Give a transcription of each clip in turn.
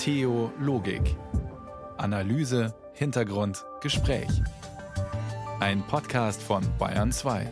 Theologik. Analyse, Hintergrund, Gespräch. Ein Podcast von Bayern 2.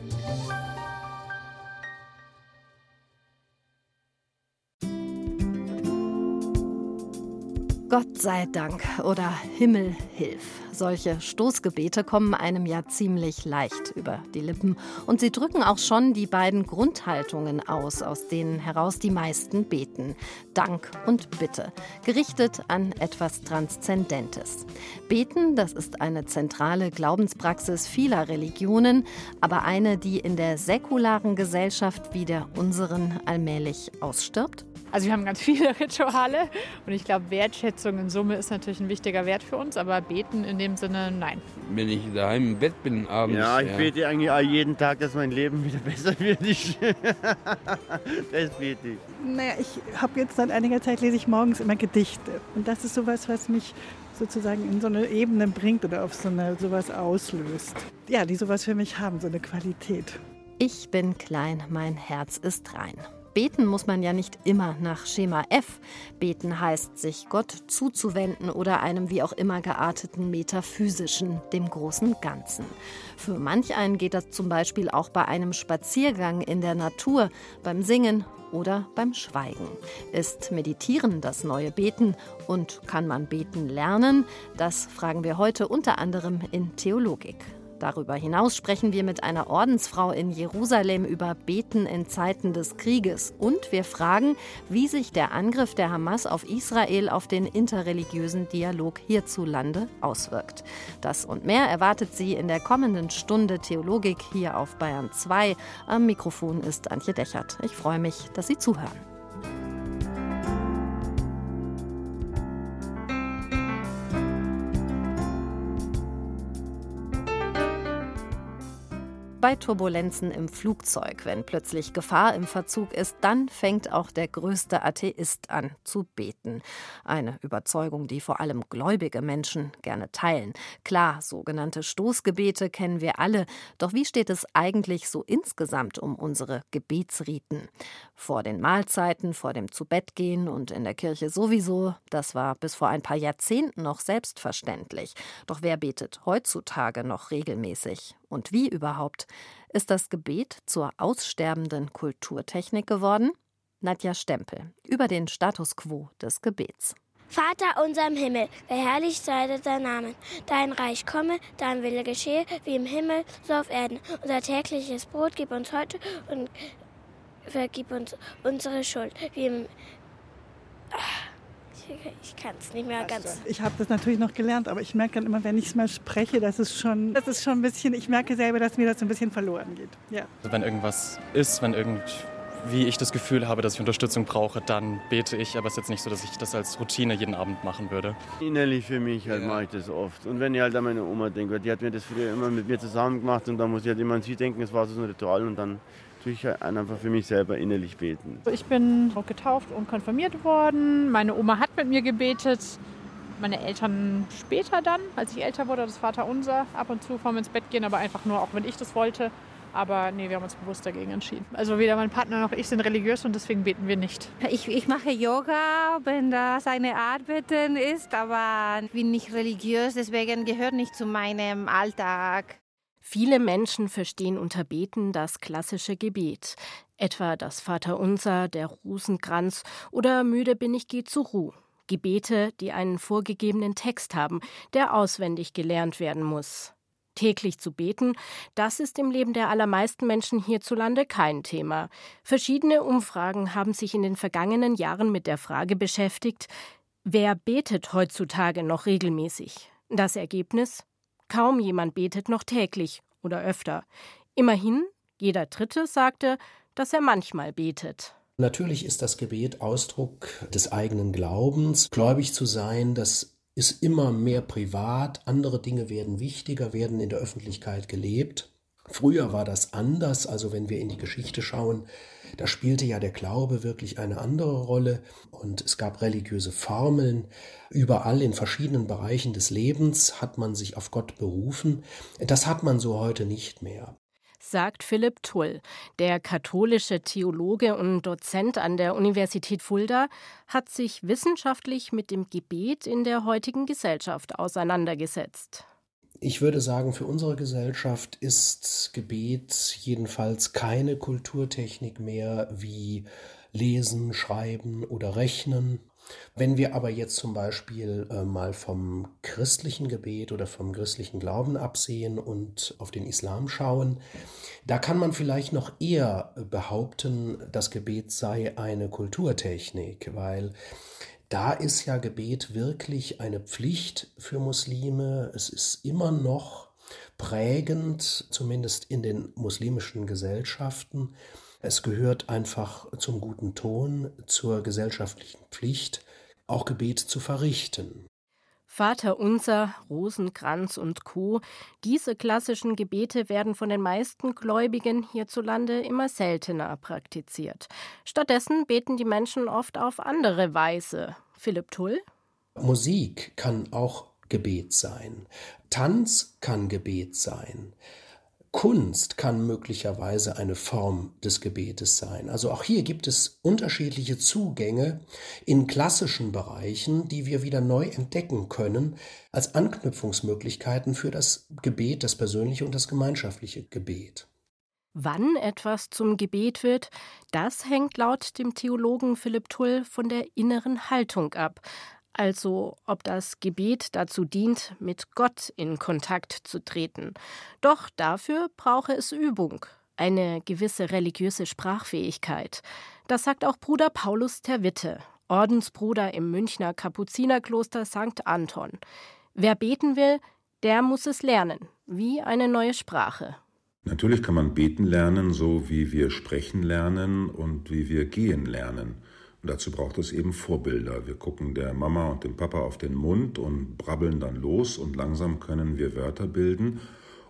Gott sei Dank oder Himmel hilf. Solche Stoßgebete kommen einem ja ziemlich leicht über die Lippen und sie drücken auch schon die beiden Grundhaltungen aus, aus denen heraus die meisten beten. Dank und Bitte, gerichtet an etwas Transzendentes. Beten, das ist eine zentrale Glaubenspraxis vieler Religionen, aber eine, die in der säkularen Gesellschaft wie der unseren allmählich ausstirbt? Also wir haben ganz viele Rituale und ich glaube, Wertschätzung in Summe ist natürlich ein wichtiger Wert für uns, aber beten in dem Sinne, nein. Wenn ich daheim im Bett bin abends. Ja, ich ja. bete eigentlich jeden Tag, dass mein Leben wieder besser wird. Ich das bete ich. Naja, ich habe jetzt seit einiger Zeit lese ich morgens immer Gedichte und das ist sowas, was mich sozusagen in so eine Ebene bringt oder auf so eine sowas auslöst. Ja, die sowas für mich haben, so eine Qualität. Ich bin klein, mein Herz ist rein. Beten muss man ja nicht immer nach Schema F. Beten heißt, sich Gott zuzuwenden oder einem wie auch immer gearteten metaphysischen, dem großen Ganzen. Für manch einen geht das zum Beispiel auch bei einem Spaziergang in der Natur, beim Singen oder beim Schweigen. Ist Meditieren das neue Beten und kann man beten lernen? Das fragen wir heute unter anderem in Theologik. Darüber hinaus sprechen wir mit einer Ordensfrau in Jerusalem über Beten in Zeiten des Krieges. Und wir fragen, wie sich der Angriff der Hamas auf Israel auf den interreligiösen Dialog hierzulande auswirkt. Das und mehr erwartet Sie in der kommenden Stunde Theologik hier auf Bayern 2. Am Mikrofon ist Antje Dechert. Ich freue mich, dass Sie zuhören. Bei Turbulenzen im Flugzeug, wenn plötzlich Gefahr im Verzug ist, dann fängt auch der größte Atheist an zu beten. Eine Überzeugung, die vor allem gläubige Menschen gerne teilen. Klar, sogenannte Stoßgebete kennen wir alle, doch wie steht es eigentlich so insgesamt um unsere Gebetsriten? Vor den Mahlzeiten, vor dem Zubettgehen und in der Kirche sowieso, das war bis vor ein paar Jahrzehnten noch selbstverständlich. Doch wer betet heutzutage noch regelmäßig? Und wie überhaupt, ist das Gebet zur aussterbenden Kulturtechnik geworden? Nadja Stempel über den Status quo des Gebets. Vater unser im Himmel, verherrlicht sei dein Name. Dein Reich komme, dein Wille geschehe, wie im Himmel, so auf Erden. Unser tägliches Brot gib uns heute und vergib uns unsere Schuld, wie im... Ach ich kann es nicht mehr ganz. Ich habe das natürlich noch gelernt, aber ich merke dann immer, wenn ich es mal spreche, dass es schon, das ist schon ein bisschen, ich merke selber, dass mir das ein bisschen verloren geht. Ja. Also wenn irgendwas ist, wenn irgendwie ich das Gefühl habe, dass ich Unterstützung brauche, dann bete ich. Aber es ist jetzt nicht so, dass ich das als Routine jeden Abend machen würde. Innerlich für mich halt ja. mache ich das oft. Und wenn ich halt an meine Oma denke, die hat mir das früher immer mit mir zusammen gemacht und dann muss ich halt immer an sie denken, es war so ein Ritual und dann tue ich einfach für mich selber innerlich beten. Ich bin getauft und konfirmiert worden. Meine Oma hat mit mir gebetet. Meine Eltern später dann, als ich älter wurde, das Vater unser, ab und zu vorm ins Bett gehen, aber einfach nur, auch wenn ich das wollte. Aber nee, wir haben uns bewusst dagegen entschieden. Also weder mein Partner noch ich sind religiös und deswegen beten wir nicht. Ich, ich mache Yoga, wenn das eine Art Beten ist, aber ich bin nicht religiös, deswegen gehört nicht zu meinem Alltag. Viele Menschen verstehen unter Beten das klassische Gebet, etwa das Vaterunser, der Rosenkranz oder Müde bin ich geh zur Ruhe. Gebete, die einen vorgegebenen Text haben, der auswendig gelernt werden muss. Täglich zu beten, das ist im Leben der allermeisten Menschen hierzulande kein Thema. Verschiedene Umfragen haben sich in den vergangenen Jahren mit der Frage beschäftigt, wer betet heutzutage noch regelmäßig? Das Ergebnis? Kaum jemand betet noch täglich oder öfter. Immerhin, jeder Dritte sagte, dass er manchmal betet. Natürlich ist das Gebet Ausdruck des eigenen Glaubens. Gläubig zu sein, das ist immer mehr privat. Andere Dinge werden wichtiger, werden in der Öffentlichkeit gelebt. Früher war das anders, also wenn wir in die Geschichte schauen, da spielte ja der Glaube wirklich eine andere Rolle und es gab religiöse Formeln. Überall in verschiedenen Bereichen des Lebens hat man sich auf Gott berufen. Das hat man so heute nicht mehr. sagt Philipp Tull. Der katholische Theologe und Dozent an der Universität Fulda hat sich wissenschaftlich mit dem Gebet in der heutigen Gesellschaft auseinandergesetzt. Ich würde sagen, für unsere Gesellschaft ist Gebet jedenfalls keine Kulturtechnik mehr wie Lesen, Schreiben oder Rechnen. Wenn wir aber jetzt zum Beispiel äh, mal vom christlichen Gebet oder vom christlichen Glauben absehen und auf den Islam schauen, da kann man vielleicht noch eher behaupten, das Gebet sei eine Kulturtechnik, weil da ist ja Gebet wirklich eine Pflicht für Muslime. Es ist immer noch prägend, zumindest in den muslimischen Gesellschaften. Es gehört einfach zum guten Ton, zur gesellschaftlichen Pflicht, auch Gebet zu verrichten. Vater unser, Rosenkranz und Co. Diese klassischen Gebete werden von den meisten Gläubigen hierzulande immer seltener praktiziert. Stattdessen beten die Menschen oft auf andere Weise. Philipp Tull? Musik kann auch Gebet sein. Tanz kann Gebet sein. Kunst kann möglicherweise eine Form des Gebetes sein. Also auch hier gibt es unterschiedliche Zugänge in klassischen Bereichen, die wir wieder neu entdecken können als Anknüpfungsmöglichkeiten für das Gebet, das persönliche und das gemeinschaftliche Gebet. Wann etwas zum Gebet wird, das hängt laut dem Theologen Philipp Tull von der inneren Haltung ab, also ob das Gebet dazu dient, mit Gott in Kontakt zu treten. Doch dafür brauche es Übung, eine gewisse religiöse Sprachfähigkeit. Das sagt auch Bruder Paulus Terwitte, Ordensbruder im Münchner Kapuzinerkloster St. Anton. Wer beten will, der muss es lernen, wie eine neue Sprache. Natürlich kann man beten lernen, so wie wir sprechen lernen und wie wir gehen lernen. Dazu braucht es eben Vorbilder. Wir gucken der Mama und dem Papa auf den Mund und brabbeln dann los und langsam können wir Wörter bilden.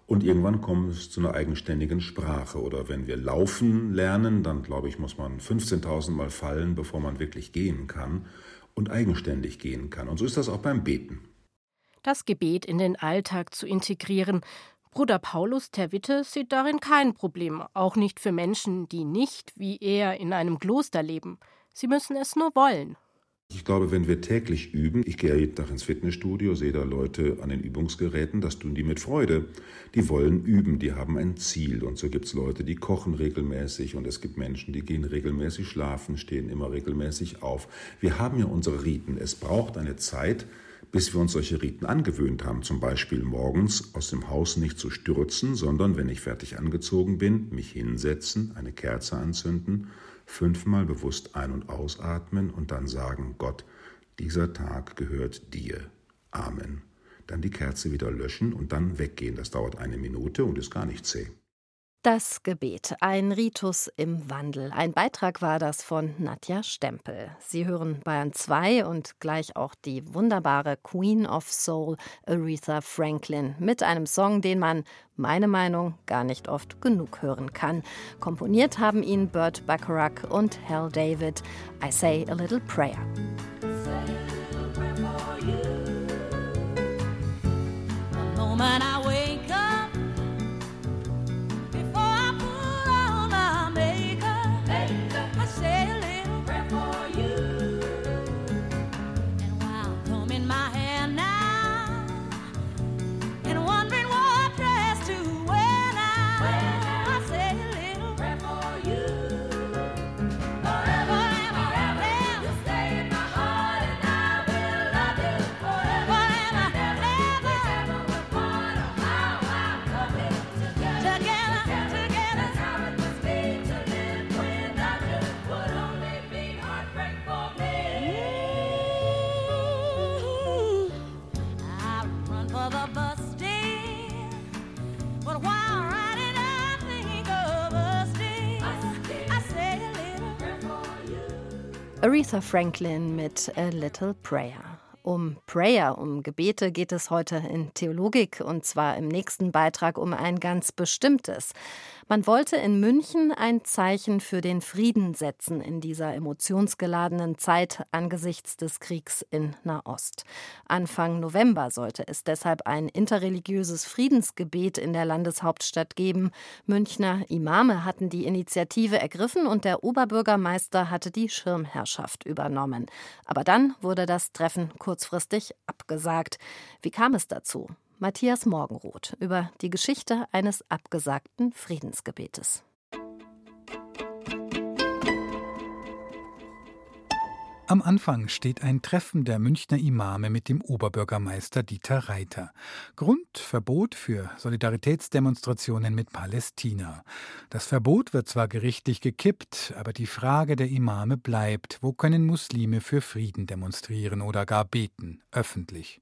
Und irgendwann kommt es zu einer eigenständigen Sprache. Oder wenn wir laufen lernen, dann glaube ich, muss man 15.000 Mal fallen, bevor man wirklich gehen kann und eigenständig gehen kann. Und so ist das auch beim Beten. Das Gebet in den Alltag zu integrieren. Bruder Paulus Terwitte sieht darin kein Problem, auch nicht für Menschen, die nicht wie er in einem Kloster leben. Sie müssen es nur wollen. Ich glaube, wenn wir täglich üben, ich gehe jeden Tag ins Fitnessstudio, sehe da Leute an den Übungsgeräten, das tun die mit Freude. Die wollen üben, die haben ein Ziel. Und so gibt es Leute, die kochen regelmäßig und es gibt Menschen, die gehen regelmäßig schlafen, stehen immer regelmäßig auf. Wir haben ja unsere Riten. Es braucht eine Zeit, bis wir uns solche Riten angewöhnt haben. Zum Beispiel morgens aus dem Haus nicht zu stürzen, sondern, wenn ich fertig angezogen bin, mich hinsetzen, eine Kerze anzünden fünfmal bewusst ein- und ausatmen und dann sagen, Gott, dieser Tag gehört dir. Amen. Dann die Kerze wieder löschen und dann weggehen. Das dauert eine Minute und ist gar nicht zäh. Das Gebet, ein Ritus im Wandel. Ein Beitrag war das von Nadja Stempel. Sie hören Bayern 2 und gleich auch die wunderbare Queen of Soul, Aretha Franklin, mit einem Song, den man, meine Meinung, gar nicht oft genug hören kann. Komponiert haben ihn Burt Bacharach und Hal David. I say a little prayer. Say a little prayer Aretha Franklin mit A Little Prayer. Um Prayer, um Gebete geht es heute in Theologik und zwar im nächsten Beitrag um ein ganz bestimmtes. Man wollte in München ein Zeichen für den Frieden setzen in dieser emotionsgeladenen Zeit angesichts des Kriegs in Nahost. Anfang November sollte es deshalb ein interreligiöses Friedensgebet in der Landeshauptstadt geben. Münchner Imame hatten die Initiative ergriffen und der Oberbürgermeister hatte die Schirmherrschaft übernommen. Aber dann wurde das Treffen kurzfristig abgesagt. Wie kam es dazu? Matthias Morgenroth über die Geschichte eines abgesagten Friedensgebetes. Am Anfang steht ein Treffen der Münchner Imame mit dem Oberbürgermeister Dieter Reiter. Grund Verbot für Solidaritätsdemonstrationen mit Palästina. Das Verbot wird zwar gerichtlich gekippt, aber die Frage der Imame bleibt, wo können Muslime für Frieden demonstrieren oder gar beten, öffentlich.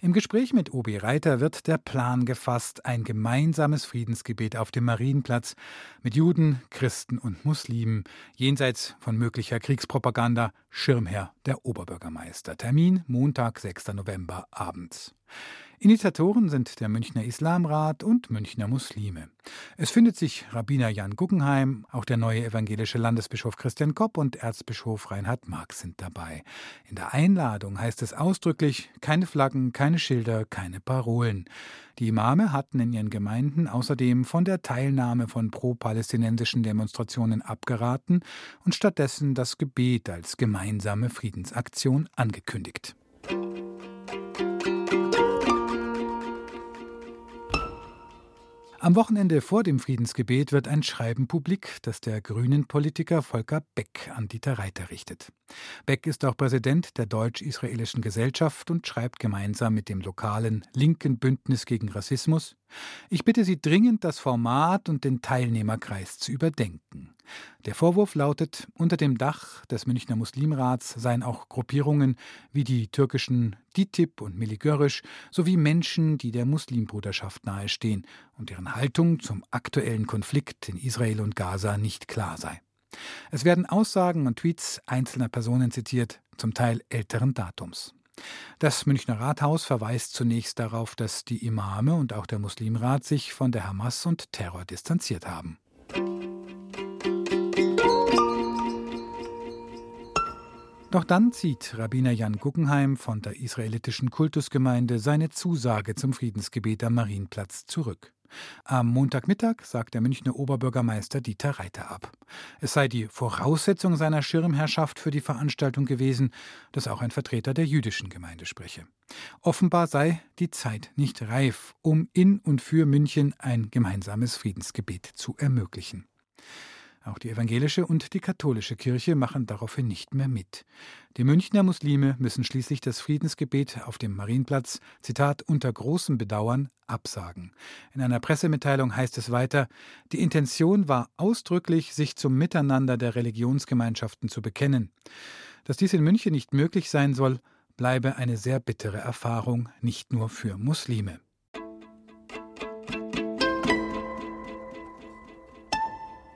Im Gespräch mit Obi Reiter wird der Plan gefasst, ein gemeinsames Friedensgebet auf dem Marienplatz mit Juden, Christen und Muslimen, jenseits von möglicher Kriegspropaganda, Schirmherr der Oberbürgermeister. Termin Montag, 6. November abends. Initiatoren sind der Münchner Islamrat und Münchner Muslime. Es findet sich Rabbiner Jan Guggenheim, auch der neue evangelische Landesbischof Christian Kopp und Erzbischof Reinhard Marx sind dabei. In der Einladung heißt es ausdrücklich: keine Flaggen, keine Schilder, keine Parolen. Die Imame hatten in ihren Gemeinden außerdem von der Teilnahme von pro-palästinensischen Demonstrationen abgeraten und stattdessen das Gebet als gemeinsame Friedensaktion angekündigt. Am Wochenende vor dem Friedensgebet wird ein Schreiben publik, das der grünen Politiker Volker Beck an Dieter Reiter richtet. Beck ist auch Präsident der Deutsch-Israelischen Gesellschaft und schreibt gemeinsam mit dem lokalen linken Bündnis gegen Rassismus Ich bitte Sie dringend, das Format und den Teilnehmerkreis zu überdenken. Der Vorwurf lautet, unter dem Dach des Münchner Muslimrats seien auch Gruppierungen wie die türkischen DITIB und Miligörisch sowie Menschen, die der Muslimbruderschaft nahestehen und deren Haltung zum aktuellen Konflikt in Israel und Gaza nicht klar sei. Es werden Aussagen und Tweets einzelner Personen zitiert, zum Teil älteren Datums. Das Münchner Rathaus verweist zunächst darauf, dass die Imame und auch der Muslimrat sich von der Hamas und Terror distanziert haben. Doch dann zieht Rabbiner Jan Guggenheim von der israelitischen Kultusgemeinde seine Zusage zum Friedensgebet am Marienplatz zurück. Am Montagmittag sagt der Münchner Oberbürgermeister Dieter Reiter ab. Es sei die Voraussetzung seiner Schirmherrschaft für die Veranstaltung gewesen, dass auch ein Vertreter der jüdischen Gemeinde spreche. Offenbar sei die Zeit nicht reif, um in und für München ein gemeinsames Friedensgebet zu ermöglichen. Auch die evangelische und die katholische Kirche machen daraufhin nicht mehr mit. Die Münchner Muslime müssen schließlich das Friedensgebet auf dem Marienplatz, Zitat, unter großem Bedauern absagen. In einer Pressemitteilung heißt es weiter, die Intention war ausdrücklich, sich zum Miteinander der Religionsgemeinschaften zu bekennen. Dass dies in München nicht möglich sein soll, bleibe eine sehr bittere Erfahrung, nicht nur für Muslime.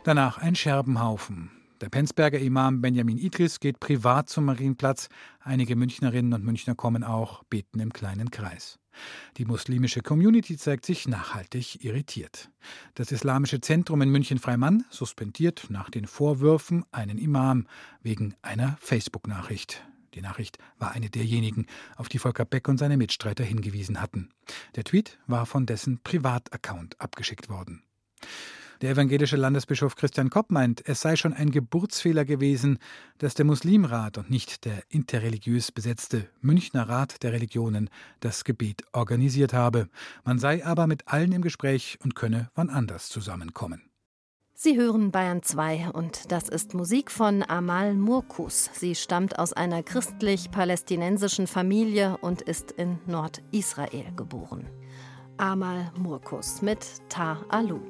Danach ein Scherbenhaufen. Der Penzberger Imam Benjamin Idris geht privat zum Marienplatz. Einige Münchnerinnen und Münchner kommen auch, beten im kleinen Kreis. Die muslimische Community zeigt sich nachhaltig irritiert. Das Islamische Zentrum in München-Freimann suspendiert nach den Vorwürfen einen Imam wegen einer Facebook-Nachricht. Die Nachricht war eine derjenigen, auf die Volker Beck und seine Mitstreiter hingewiesen hatten. Der Tweet war von dessen Privataccount abgeschickt worden. Der evangelische Landesbischof Christian Kopp meint, es sei schon ein Geburtsfehler gewesen, dass der Muslimrat und nicht der interreligiös besetzte Münchner Rat der Religionen das Gebet organisiert habe. Man sei aber mit allen im Gespräch und könne wann anders zusammenkommen. Sie hören Bayern 2 und das ist Musik von Amal Murkus. Sie stammt aus einer christlich-palästinensischen Familie und ist in Nordisrael geboren. Amal Murkus mit Ta Alu.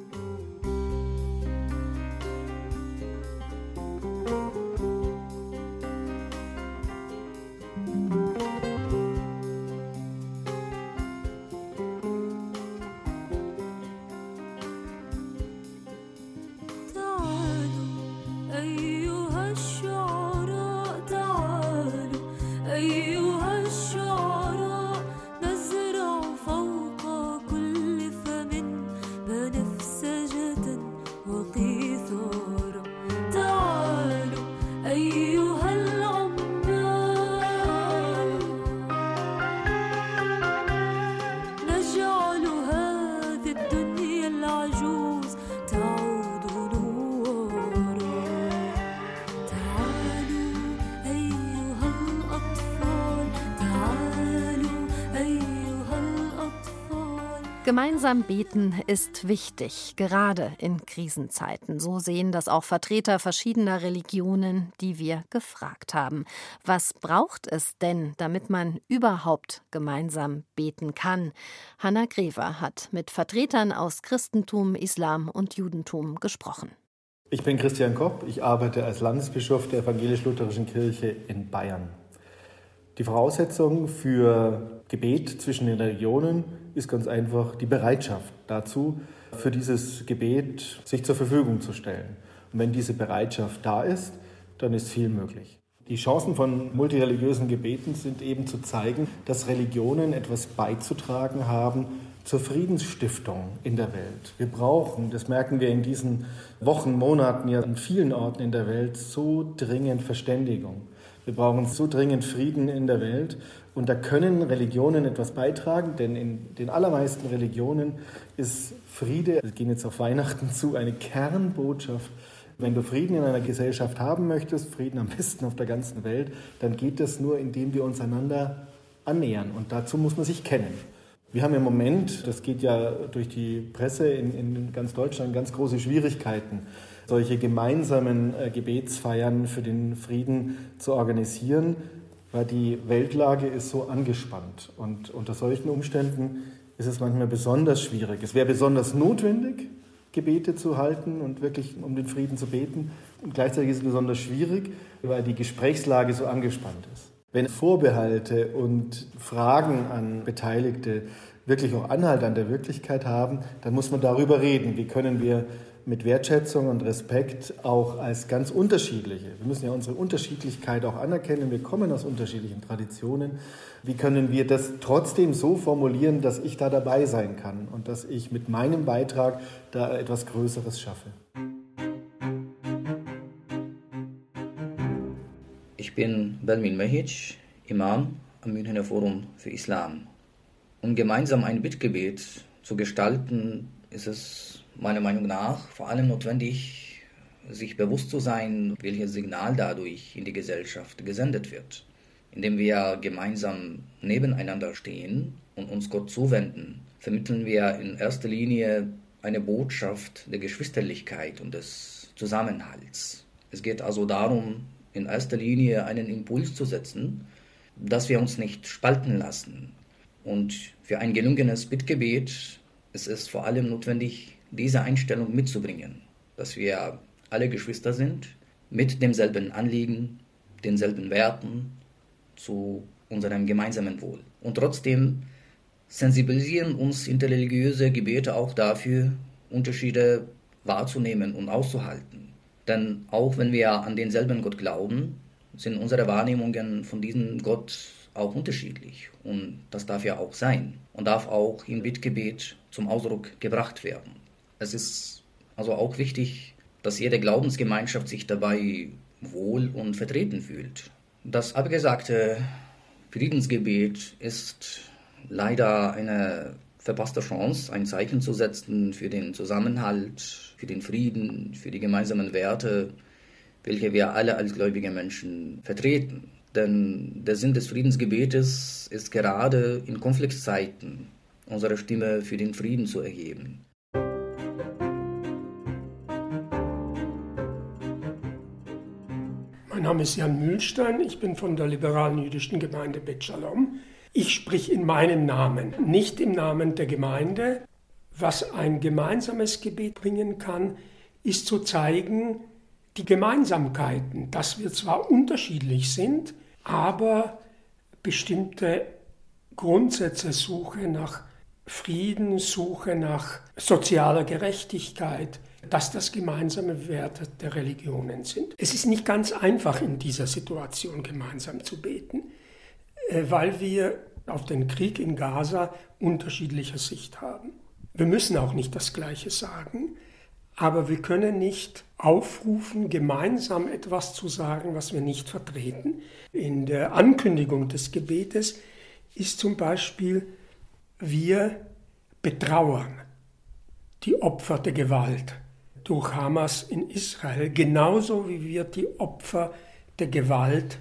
Gemeinsam beten ist wichtig, gerade in Krisenzeiten. So sehen das auch Vertreter verschiedener Religionen, die wir gefragt haben. Was braucht es denn, damit man überhaupt gemeinsam beten kann? Hanna Grever hat mit Vertretern aus Christentum, Islam und Judentum gesprochen. Ich bin Christian Kopp, ich arbeite als Landesbischof der Evangelisch-Lutherischen Kirche in Bayern. Die Voraussetzung für Gebet zwischen den Religionen ist ganz einfach die Bereitschaft dazu, für dieses Gebet sich zur Verfügung zu stellen. Und wenn diese Bereitschaft da ist, dann ist viel möglich. Die Chancen von multireligiösen Gebeten sind eben zu zeigen, dass Religionen etwas beizutragen haben zur Friedensstiftung in der Welt. Wir brauchen, das merken wir in diesen Wochen, Monaten ja an vielen Orten in der Welt, so dringend Verständigung. Wir brauchen so dringend Frieden in der Welt. Und da können Religionen etwas beitragen, denn in den allermeisten Religionen ist Friede, wir gehen jetzt auf Weihnachten zu, eine Kernbotschaft. Wenn du Frieden in einer Gesellschaft haben möchtest, Frieden am besten auf der ganzen Welt, dann geht das nur, indem wir uns einander annähern. Und dazu muss man sich kennen. Wir haben im Moment, das geht ja durch die Presse in, in ganz Deutschland, ganz große Schwierigkeiten, solche gemeinsamen äh, Gebetsfeiern für den Frieden zu organisieren, weil die Weltlage ist so angespannt. Und unter solchen Umständen ist es manchmal besonders schwierig. Es wäre besonders notwendig, Gebete zu halten und wirklich um den Frieden zu beten. Und gleichzeitig ist es besonders schwierig, weil die Gesprächslage so angespannt ist. Wenn Vorbehalte und Fragen an Beteiligte wirklich auch Anhalt an der Wirklichkeit haben, dann muss man darüber reden. Wie können wir mit Wertschätzung und Respekt auch als ganz unterschiedliche. Wir müssen ja unsere Unterschiedlichkeit auch anerkennen. Wir kommen aus unterschiedlichen Traditionen. Wie können wir das trotzdem so formulieren, dass ich da dabei sein kann und dass ich mit meinem Beitrag da etwas Größeres schaffe? Ich bin Belmin Mehic, Imam am Münchner Forum für Islam. Um gemeinsam ein Bittgebet zu gestalten, ist es meiner Meinung nach vor allem notwendig, sich bewusst zu sein, welches Signal dadurch in die Gesellschaft gesendet wird. Indem wir gemeinsam nebeneinander stehen und uns Gott zuwenden, vermitteln wir in erster Linie eine Botschaft der Geschwisterlichkeit und des Zusammenhalts. Es geht also darum, in erster Linie einen Impuls zu setzen, dass wir uns nicht spalten lassen. Und für ein gelungenes Bittgebet ist es vor allem notwendig, diese Einstellung mitzubringen, dass wir alle Geschwister sind, mit demselben Anliegen, denselben Werten zu unserem gemeinsamen Wohl. Und trotzdem sensibilisieren uns interreligiöse Gebete auch dafür, Unterschiede wahrzunehmen und auszuhalten. Denn auch wenn wir an denselben Gott glauben, sind unsere Wahrnehmungen von diesem Gott auch unterschiedlich. Und das darf ja auch sein und darf auch im Bittgebet zum Ausdruck gebracht werden. Es ist also auch wichtig, dass jede Glaubensgemeinschaft sich dabei wohl und vertreten fühlt. Das abgesagte Friedensgebet ist leider eine verpasste Chance, ein Zeichen zu setzen für den Zusammenhalt, für den Frieden, für die gemeinsamen Werte, welche wir alle als gläubige Menschen vertreten. Denn der Sinn des Friedensgebetes ist gerade in Konfliktzeiten unsere Stimme für den Frieden zu erheben. Name ist Jan Mühlstein, ich bin von der liberalen jüdischen Gemeinde Bet Shalom. Ich sprich in meinem Namen, nicht im Namen der Gemeinde. Was ein gemeinsames Gebet bringen kann, ist zu zeigen, die Gemeinsamkeiten, dass wir zwar unterschiedlich sind, aber bestimmte Grundsätze, Suche nach Frieden, Suche nach sozialer Gerechtigkeit, dass das gemeinsame Werte der Religionen sind. Es ist nicht ganz einfach in dieser Situation gemeinsam zu beten, äh, weil wir auf den Krieg in Gaza unterschiedliche Sicht haben. Wir müssen auch nicht das Gleiche sagen, aber wir können nicht aufrufen, gemeinsam etwas zu sagen, was wir nicht vertreten. In der Ankündigung des Gebetes ist zum Beispiel, wir betrauern die Opfer der Gewalt durch Hamas in Israel, genauso wie wir die Opfer der Gewalt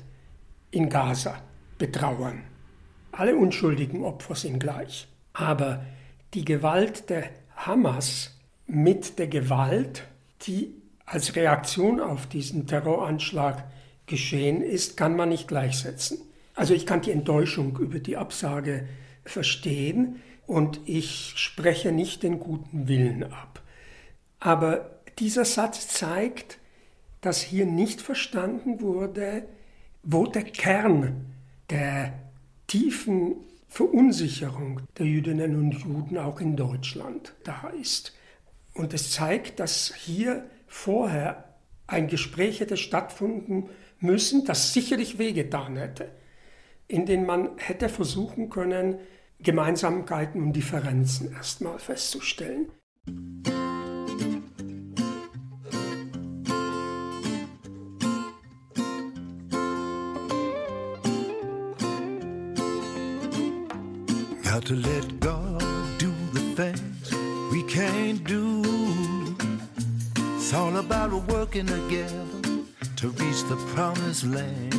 in Gaza betrauern. Alle unschuldigen Opfer sind gleich. Aber die Gewalt der Hamas mit der Gewalt, die als Reaktion auf diesen Terroranschlag geschehen ist, kann man nicht gleichsetzen. Also ich kann die Enttäuschung über die Absage verstehen und ich spreche nicht den guten Willen ab. Aber dieser Satz zeigt, dass hier nicht verstanden wurde, wo der Kern der tiefen Verunsicherung der Jüdinnen und Juden auch in Deutschland da ist. Und es zeigt, dass hier vorher ein Gespräch hätte stattfinden müssen, das sicherlich wehgetan hätte, in dem man hätte versuchen können, Gemeinsamkeiten und Differenzen erstmal festzustellen. Got to let God do the things we can't do. It's all about working together to reach the promised land.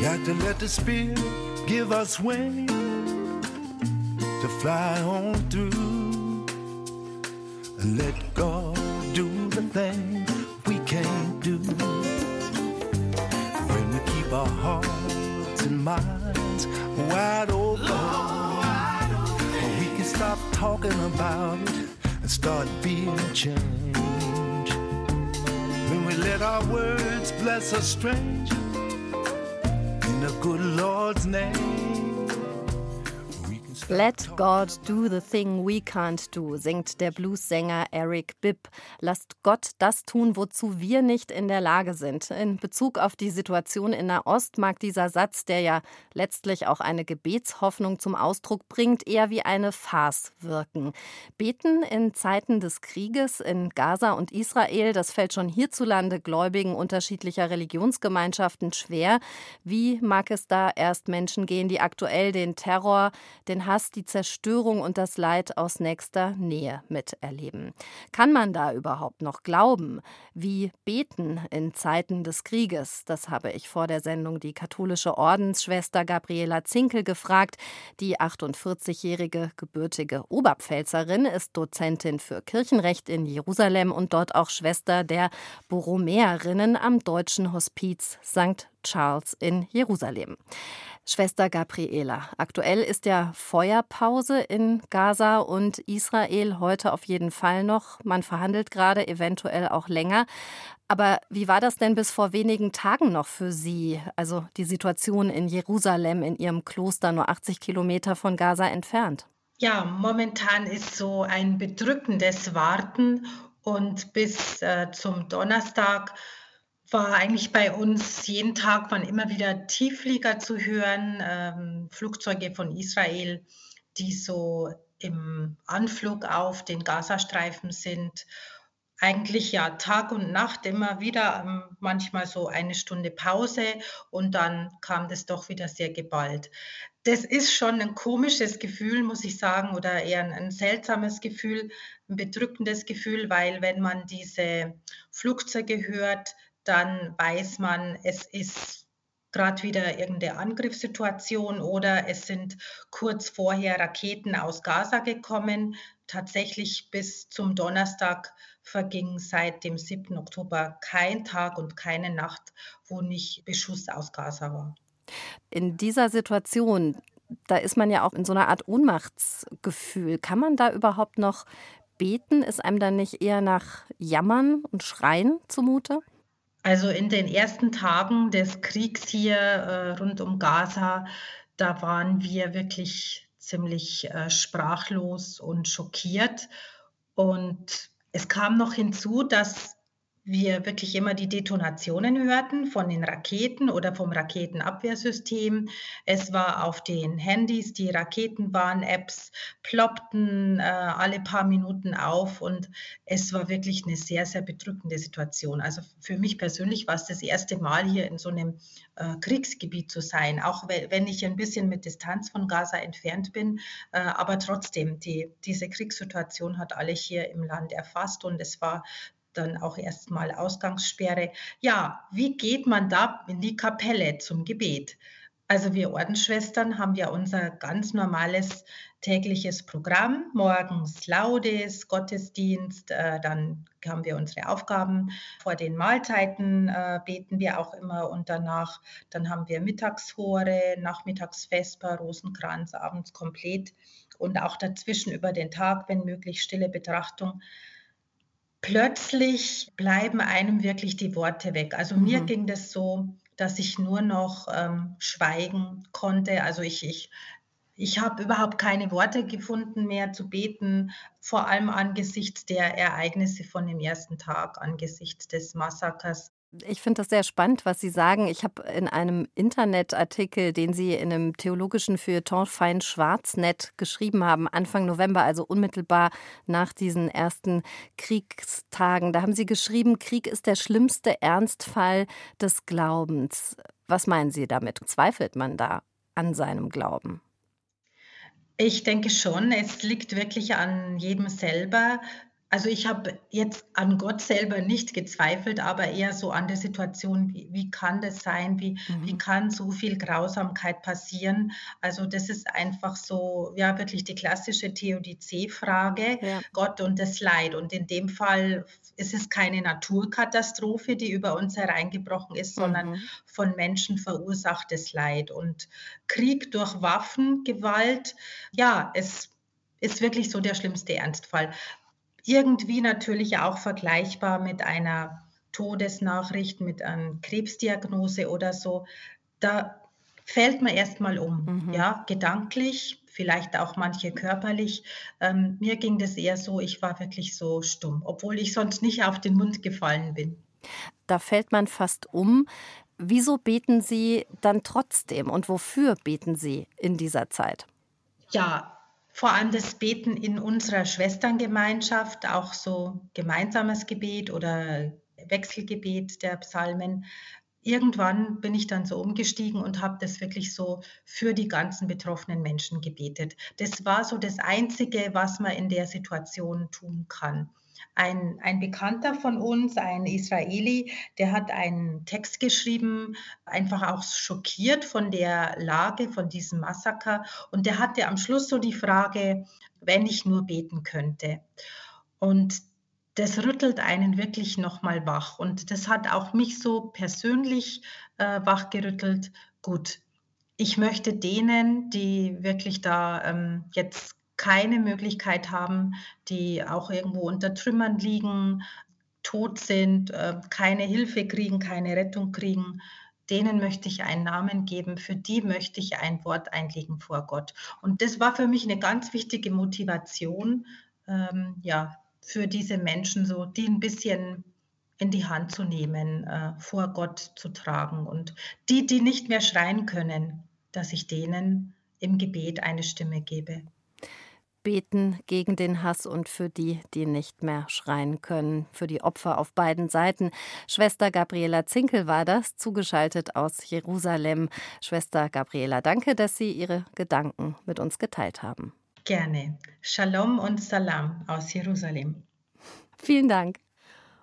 Got to let the Spirit give us wings to fly on through. And let God do the things we can't do. When we keep our hearts and minds wide open, we can stop talking about it and start being changed. When we let our words bless a stranger in the good Lord's name. Let God do the thing we can't do, singt der Bluessänger Eric Bibb. Lasst Gott das tun, wozu wir nicht in der Lage sind. In Bezug auf die Situation in Nahost mag dieser Satz, der ja letztlich auch eine Gebetshoffnung zum Ausdruck bringt, eher wie eine Farce wirken. Beten in Zeiten des Krieges in Gaza und Israel, das fällt schon hierzulande Gläubigen unterschiedlicher Religionsgemeinschaften schwer. Wie mag es da erst Menschen gehen, die aktuell den Terror, den Hass Hass, die Zerstörung und das Leid aus nächster Nähe miterleben. Kann man da überhaupt noch glauben? Wie beten in Zeiten des Krieges? Das habe ich vor der Sendung die katholische Ordensschwester Gabriela Zinkel gefragt. Die 48-jährige gebürtige Oberpfälzerin ist Dozentin für Kirchenrecht in Jerusalem und dort auch Schwester der Borromäerinnen am Deutschen Hospiz St. Charles in Jerusalem. Schwester Gabriela, aktuell ist ja Feuerpause in Gaza und Israel heute auf jeden Fall noch. Man verhandelt gerade, eventuell auch länger. Aber wie war das denn bis vor wenigen Tagen noch für Sie? Also die Situation in Jerusalem, in Ihrem Kloster, nur 80 Kilometer von Gaza entfernt. Ja, momentan ist so ein bedrückendes Warten und bis äh, zum Donnerstag war eigentlich bei uns jeden Tag waren immer wieder Tiefflieger zu hören, ähm, Flugzeuge von Israel, die so im Anflug auf den Gazastreifen sind. Eigentlich ja Tag und Nacht immer wieder, ähm, manchmal so eine Stunde Pause und dann kam das doch wieder sehr geballt. Das ist schon ein komisches Gefühl, muss ich sagen, oder eher ein, ein seltsames Gefühl, ein bedrückendes Gefühl, weil wenn man diese Flugzeuge hört, dann weiß man, es ist gerade wieder irgendeine Angriffssituation oder es sind kurz vorher Raketen aus Gaza gekommen. Tatsächlich bis zum Donnerstag verging seit dem 7. Oktober kein Tag und keine Nacht, wo nicht Beschuss aus Gaza war. In dieser Situation, da ist man ja auch in so einer Art Ohnmachtsgefühl. Kann man da überhaupt noch beten? Ist einem dann nicht eher nach Jammern und Schreien zumute? Also in den ersten Tagen des Kriegs hier äh, rund um Gaza, da waren wir wirklich ziemlich äh, sprachlos und schockiert. Und es kam noch hinzu, dass wir wirklich immer die Detonationen hörten von den Raketen oder vom Raketenabwehrsystem. Es war auf den Handys, die Raketenwarn-Apps ploppten äh, alle paar Minuten auf und es war wirklich eine sehr, sehr bedrückende Situation. Also für mich persönlich war es das erste Mal hier in so einem äh, Kriegsgebiet zu sein, auch wenn ich ein bisschen mit Distanz von Gaza entfernt bin. Äh, aber trotzdem, die, diese Kriegssituation hat alle hier im Land erfasst und es war dann auch erstmal Ausgangssperre. Ja, wie geht man da in die Kapelle zum Gebet? Also wir Ordensschwestern haben ja unser ganz normales tägliches Programm. Morgens Laudes, Gottesdienst, äh, dann haben wir unsere Aufgaben. Vor den Mahlzeiten äh, beten wir auch immer und danach, dann haben wir Mittagshore, Nachmittagsvesper, Rosenkranz, abends komplett und auch dazwischen über den Tag, wenn möglich, stille Betrachtung plötzlich bleiben einem wirklich die Worte weg. Also mhm. mir ging das so, dass ich nur noch ähm, schweigen konnte. Also ich, ich, ich habe überhaupt keine Worte gefunden mehr zu beten, vor allem angesichts der Ereignisse von dem ersten Tag, angesichts des Massakers. Ich finde das sehr spannend, was Sie sagen. Ich habe in einem Internetartikel, den Sie in einem theologischen Feuilleton Fein Schwarznet geschrieben haben, Anfang November, also unmittelbar nach diesen ersten Kriegstagen, da haben Sie geschrieben, Krieg ist der schlimmste Ernstfall des Glaubens. Was meinen Sie damit? Zweifelt man da an seinem Glauben? Ich denke schon, es liegt wirklich an jedem selber, also ich habe jetzt an Gott selber nicht gezweifelt, aber eher so an der Situation, wie, wie kann das sein, wie, mhm. wie kann so viel Grausamkeit passieren. Also das ist einfach so, ja, wirklich die klassische Theodizee-Frage, ja. Gott und das Leid. Und in dem Fall ist es keine Naturkatastrophe, die über uns hereingebrochen ist, sondern mhm. von Menschen verursachtes Leid. Und Krieg durch Waffengewalt, ja, es ist wirklich so der schlimmste Ernstfall irgendwie natürlich auch vergleichbar mit einer Todesnachricht, mit einer Krebsdiagnose oder so. Da fällt man erstmal um, mhm. ja, gedanklich, vielleicht auch manche körperlich. Ähm, mir ging das eher so, ich war wirklich so stumm, obwohl ich sonst nicht auf den Mund gefallen bin. Da fällt man fast um. Wieso beten Sie dann trotzdem und wofür beten Sie in dieser Zeit? Ja, vor allem das Beten in unserer Schwesterngemeinschaft, auch so gemeinsames Gebet oder Wechselgebet der Psalmen. Irgendwann bin ich dann so umgestiegen und habe das wirklich so für die ganzen betroffenen Menschen gebetet. Das war so das Einzige, was man in der Situation tun kann ein, ein Bekannter von uns, ein Israeli, der hat einen Text geschrieben, einfach auch schockiert von der Lage, von diesem Massaker. Und der hatte am Schluss so die Frage, wenn ich nur beten könnte. Und das rüttelt einen wirklich nochmal wach. Und das hat auch mich so persönlich äh, wachgerüttelt. Gut, ich möchte denen, die wirklich da ähm, jetzt keine Möglichkeit haben, die auch irgendwo unter Trümmern liegen, tot sind, äh, keine Hilfe kriegen, keine Rettung kriegen, denen möchte ich einen Namen geben, für die möchte ich ein Wort einlegen vor Gott. Und das war für mich eine ganz wichtige Motivation, ähm, ja, für diese Menschen so, die ein bisschen in die Hand zu nehmen, äh, vor Gott zu tragen. Und die, die nicht mehr schreien können, dass ich denen im Gebet eine Stimme gebe beten gegen den Hass und für die, die nicht mehr schreien können, für die Opfer auf beiden Seiten. Schwester Gabriela Zinkel war das, zugeschaltet aus Jerusalem. Schwester Gabriela, danke, dass Sie Ihre Gedanken mit uns geteilt haben. Gerne. Shalom und Salam aus Jerusalem. Vielen Dank.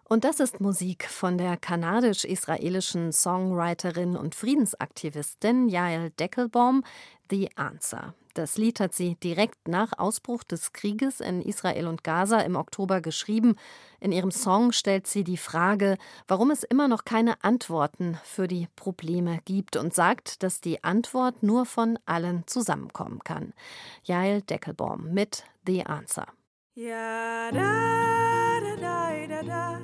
Und das ist Musik von der kanadisch-israelischen Songwriterin und Friedensaktivistin Yael Deckelbaum, The Answer. Das Lied hat sie direkt nach Ausbruch des Krieges in Israel und Gaza im Oktober geschrieben. In ihrem Song stellt sie die Frage, warum es immer noch keine Antworten für die Probleme gibt und sagt, dass die Antwort nur von allen zusammenkommen kann. Jael Deckelbaum mit The Answer. Ja, da, da, da, da, da.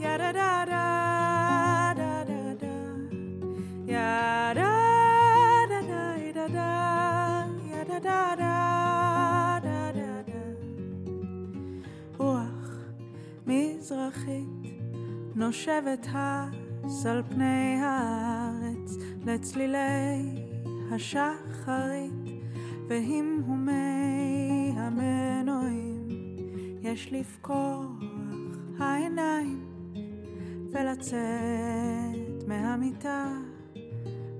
Da, da, da, מזרחית נושבת הס על פני הארץ לצלילי השחרית והמהומי המנועים יש לפקוח העיניים ולצאת מהמיטה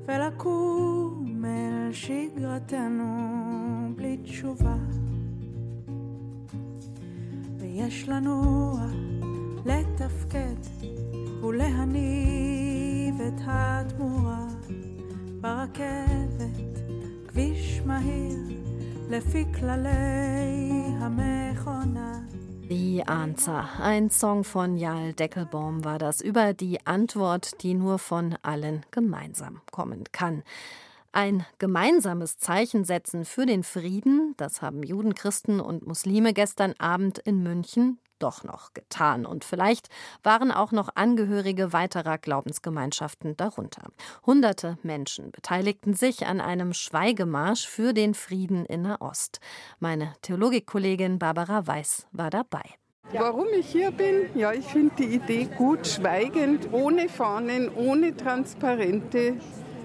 ולקום אל שגרתנו בלי תשובה. ויש לנוע, לתפקד ולהניב את התמורה ברכבת, כביש מהיר, לפי כללי המכונה. The Answer, ein Song von Jal Deckelbaum war das über die Antwort, die nur von allen gemeinsam kommen kann. Ein gemeinsames Zeichen setzen für den Frieden, das haben Juden, Christen und Muslime gestern Abend in München doch noch getan. Und vielleicht waren auch noch Angehörige weiterer Glaubensgemeinschaften darunter. Hunderte Menschen beteiligten sich an einem Schweigemarsch für den Frieden in Nahost. Meine Theologikkollegin Barbara Weiß war dabei. Warum ich hier bin? Ja, ich finde die Idee gut, schweigend, ohne Fahnen, ohne Transparente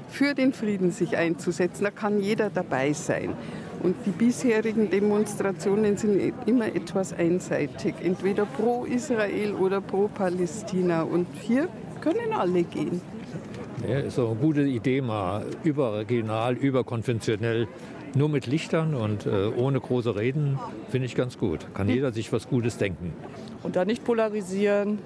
für den Frieden sich einzusetzen. Da kann jeder dabei sein. Und die bisherigen Demonstrationen sind immer etwas einseitig, entweder pro Israel oder pro Palästina. Und hier können alle gehen. Ja, ist so eine gute Idee, mal überregional, überkonventionell, nur mit Lichtern und äh, ohne große Reden, finde ich ganz gut. Kann hm. jeder sich was Gutes denken. Und da nicht polarisieren.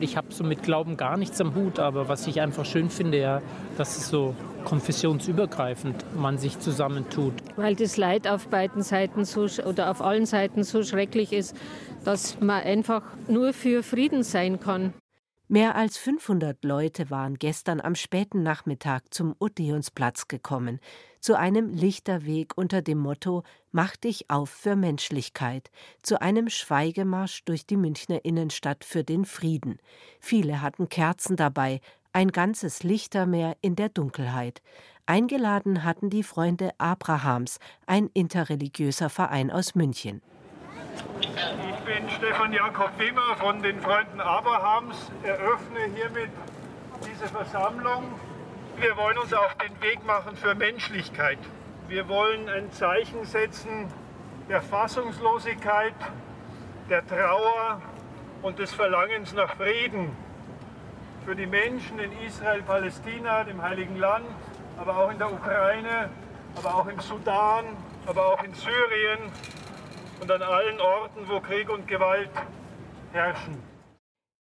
Ich habe so mit Glauben gar nichts am Hut, aber was ich einfach schön finde, ja, dass es so konfessionsübergreifend man sich zusammentut. Weil das Leid auf beiden Seiten so, oder auf allen Seiten so schrecklich ist, dass man einfach nur für Frieden sein kann. Mehr als 500 Leute waren gestern am späten Nachmittag zum Odeonsplatz gekommen, zu einem Lichterweg unter dem Motto Mach dich auf für Menschlichkeit, zu einem Schweigemarsch durch die Münchner Innenstadt für den Frieden. Viele hatten Kerzen dabei, ein ganzes Lichtermeer in der Dunkelheit. Eingeladen hatten die Freunde Abrahams, ein interreligiöser Verein aus München. Ich bin Stefan Jakob Wimmer von den Freunden Abrahams, eröffne hiermit diese Versammlung. Wir wollen uns auf den Weg machen für Menschlichkeit. Wir wollen ein Zeichen setzen der Fassungslosigkeit, der Trauer und des Verlangens nach Frieden für die Menschen in Israel, Palästina, dem Heiligen Land, aber auch in der Ukraine, aber auch im Sudan, aber auch in Syrien und an allen Orten, wo Krieg und Gewalt herrschen.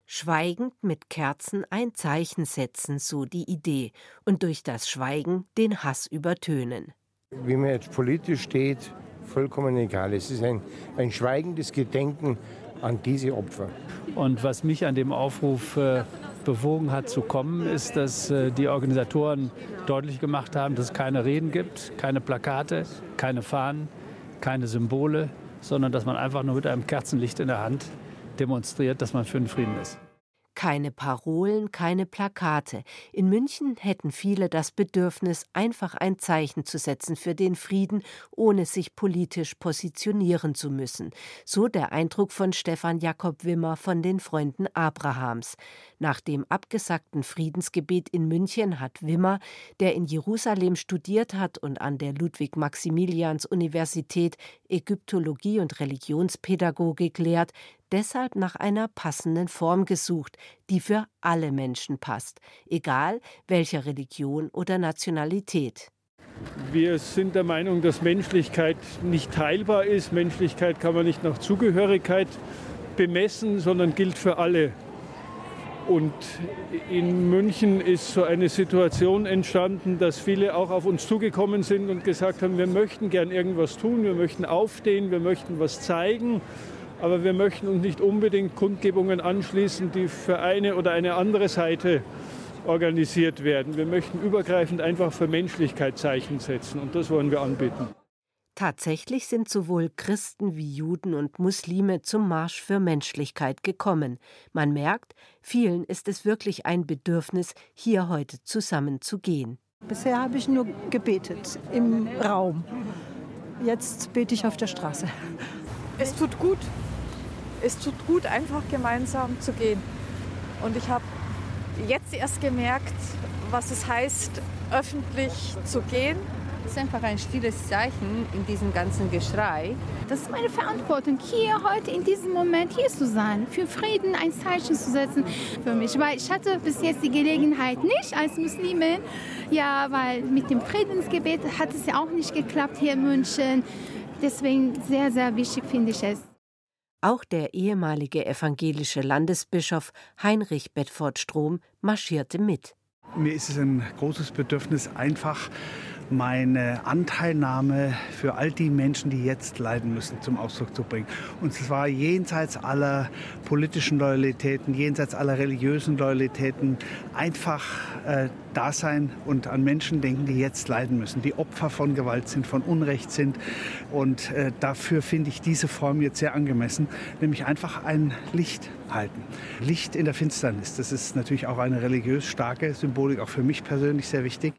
Schweigend mit Kerzen ein Zeichen setzen, so die Idee, und durch das Schweigen den Hass übertönen. Wie man jetzt politisch steht, vollkommen egal. Es ist ein, ein schweigendes Gedenken an diese Opfer. Und was mich an dem Aufruf äh, bewogen hat zu kommen, ist, dass äh, die Organisatoren deutlich gemacht haben, dass es keine Reden gibt, keine Plakate, keine Fahnen, keine Symbole, sondern dass man einfach nur mit einem Kerzenlicht in der Hand demonstriert, dass man für den Frieden ist. Keine Parolen, keine Plakate. In München hätten viele das Bedürfnis, einfach ein Zeichen zu setzen für den Frieden, ohne sich politisch positionieren zu müssen. So der Eindruck von Stefan Jakob Wimmer von den Freunden Abrahams. Nach dem abgesagten Friedensgebet in München hat Wimmer, der in Jerusalem studiert hat und an der Ludwig-Maximilians-Universität Ägyptologie und Religionspädagogik lehrt, deshalb nach einer passenden Form gesucht, die für alle Menschen passt, egal welcher Religion oder Nationalität. Wir sind der Meinung, dass Menschlichkeit nicht teilbar ist. Menschlichkeit kann man nicht nach Zugehörigkeit bemessen, sondern gilt für alle. Und in München ist so eine Situation entstanden, dass viele auch auf uns zugekommen sind und gesagt haben, wir möchten gern irgendwas tun, wir möchten aufstehen, wir möchten was zeigen, aber wir möchten uns nicht unbedingt Kundgebungen anschließen, die für eine oder eine andere Seite organisiert werden. Wir möchten übergreifend einfach für Menschlichkeit Zeichen setzen und das wollen wir anbieten. Tatsächlich sind sowohl Christen wie Juden und Muslime zum Marsch für Menschlichkeit gekommen. Man merkt, vielen ist es wirklich ein Bedürfnis, hier heute zusammen zu gehen. Bisher habe ich nur gebetet im Raum. Jetzt bete ich auf der Straße. Es tut gut. Es tut gut, einfach gemeinsam zu gehen. Und ich habe jetzt erst gemerkt, was es heißt, öffentlich zu gehen das ist einfach ein stilles Zeichen in diesem ganzen Geschrei. Das ist meine Verantwortung, hier heute in diesem Moment hier zu sein, für Frieden ein Zeichen zu setzen für mich. Weil ich hatte bis jetzt die Gelegenheit nicht als Muslimin, ja, weil mit dem Friedensgebet hat es ja auch nicht geklappt hier in München. Deswegen sehr, sehr wichtig finde ich es. Auch der ehemalige evangelische Landesbischof Heinrich Bedford Strom marschierte mit. Mir ist es ein großes Bedürfnis, einfach meine Anteilnahme für all die Menschen, die jetzt leiden müssen, zum Ausdruck zu bringen. Und zwar jenseits aller politischen Loyalitäten, jenseits aller religiösen Loyalitäten, einfach äh, da sein und an Menschen denken, die jetzt leiden müssen, die Opfer von Gewalt sind, von Unrecht sind. Und äh, dafür finde ich diese Form jetzt sehr angemessen, nämlich einfach ein Licht halten. Licht in der Finsternis, das ist natürlich auch eine religiös starke Symbolik, auch für mich persönlich sehr wichtig.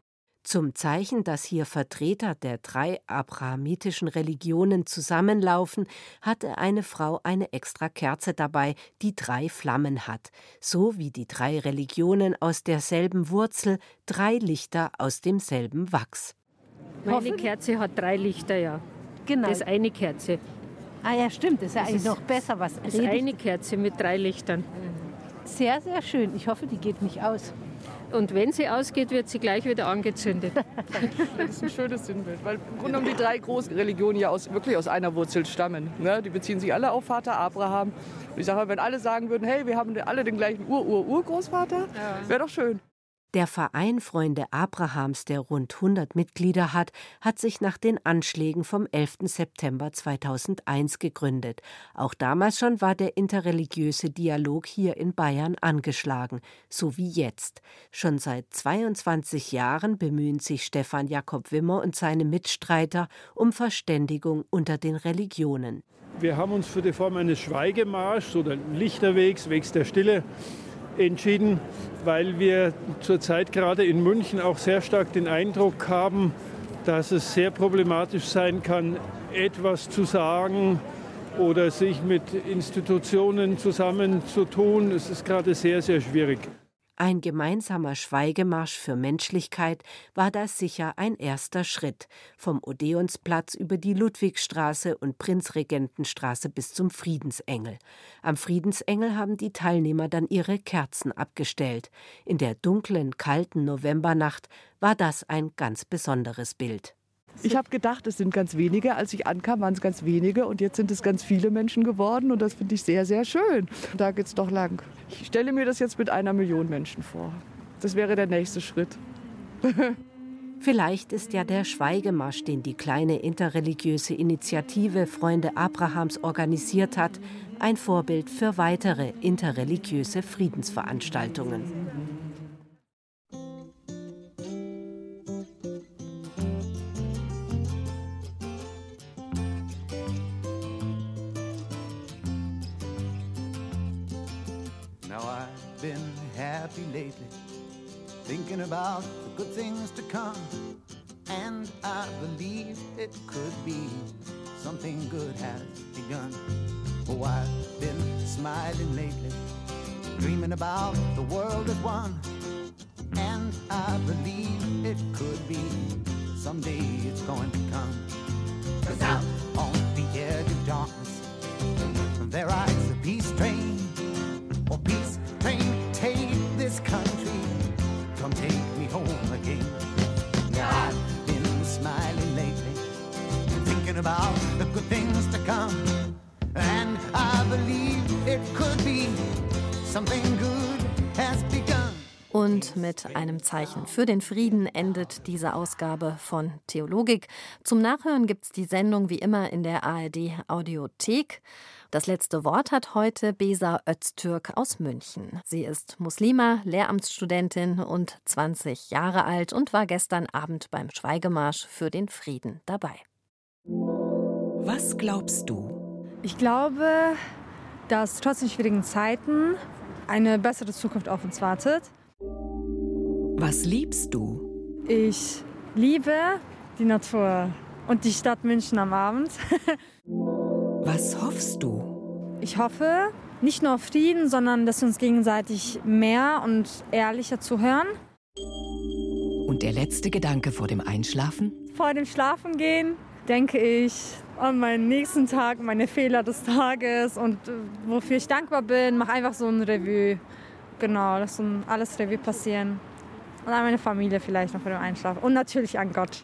Zum Zeichen, dass hier Vertreter der drei abrahamitischen Religionen zusammenlaufen, hatte eine Frau eine extra Kerze dabei, die drei Flammen hat, so wie die drei Religionen aus derselben Wurzel, drei Lichter aus demselben Wachs. Meine Kerze hat drei Lichter, ja. Genau. Das ist eine Kerze. Ah ja, stimmt, das ist ja Das eigentlich ist- noch besser. Was Das ist eine Kerze mit drei Lichtern. Sehr, sehr schön. Ich hoffe, die geht nicht aus. Und wenn sie ausgeht, wird sie gleich wieder angezündet. Das ist ein schönes Sinnbild, weil im Grunde genommen die drei großen Religionen ja aus, wirklich aus einer Wurzel stammen. Ne? Die beziehen sich alle auf Vater Abraham. Und ich sage mal, wenn alle sagen würden, hey, wir haben alle den gleichen Ur-Ur-Urgroßvater, wäre doch schön. Der Verein Freunde Abrahams, der rund 100 Mitglieder hat, hat sich nach den Anschlägen vom 11. September 2001 gegründet. Auch damals schon war der interreligiöse Dialog hier in Bayern angeschlagen, so wie jetzt. Schon seit 22 Jahren bemühen sich Stefan Jakob Wimmer und seine Mitstreiter um Verständigung unter den Religionen. Wir haben uns für die Form eines Schweigemarschs oder Lichterwegs, Wegs der Stille, entschieden, weil wir zurzeit gerade in München auch sehr stark den Eindruck haben, dass es sehr problematisch sein kann, etwas zu sagen oder sich mit Institutionen zusammenzutun. Es ist gerade sehr, sehr schwierig. Ein gemeinsamer Schweigemarsch für Menschlichkeit war da sicher ein erster Schritt, vom Odeonsplatz über die Ludwigstraße und Prinzregentenstraße bis zum Friedensengel. Am Friedensengel haben die Teilnehmer dann ihre Kerzen abgestellt. In der dunklen, kalten Novembernacht war das ein ganz besonderes Bild. Ich habe gedacht, es sind ganz wenige. Als ich ankam, waren es ganz wenige. Und jetzt sind es ganz viele Menschen geworden. Und das finde ich sehr, sehr schön. Da geht es doch lang. Ich stelle mir das jetzt mit einer Million Menschen vor. Das wäre der nächste Schritt. Vielleicht ist ja der Schweigemarsch, den die kleine interreligiöse Initiative Freunde Abrahams organisiert hat, ein Vorbild für weitere interreligiöse Friedensveranstaltungen. Lately, thinking about the good things to come. And I believe it could be something good has begun. Oh, I've been smiling lately, dreaming about the world as one. And I believe it could be someday it's going to come. Cause out on the edge of darkness, there rides a peace train. Oh, peace country. Come take me home again. Now I've been smiling lately, thinking about the good things to come. And I believe it could be something good has begun. Und mit einem Zeichen für den Frieden endet diese Ausgabe von Theologik. Zum Nachhören gibt es die Sendung wie immer in der ARD Audiothek. Das letzte Wort hat heute Besa Öztürk aus München. Sie ist Muslima, Lehramtsstudentin und 20 Jahre alt und war gestern Abend beim Schweigemarsch für den Frieden dabei. Was glaubst du? Ich glaube, dass trotz den schwierigen Zeiten eine bessere Zukunft auf uns wartet. Was liebst du? Ich liebe die Natur und die Stadt München am Abend. Was hoffst du? Ich hoffe nicht nur auf Frieden, sondern dass wir uns gegenseitig mehr und ehrlicher zuhören. Und der letzte Gedanke vor dem Einschlafen? Vor dem Schlafengehen denke ich an meinen nächsten Tag, meine Fehler des Tages und äh, wofür ich dankbar bin. Mach einfach so ein Revue. Genau, lass so alles Revue passieren. Und an meine Familie vielleicht noch vor dem Einschlafen. Und natürlich an Gott.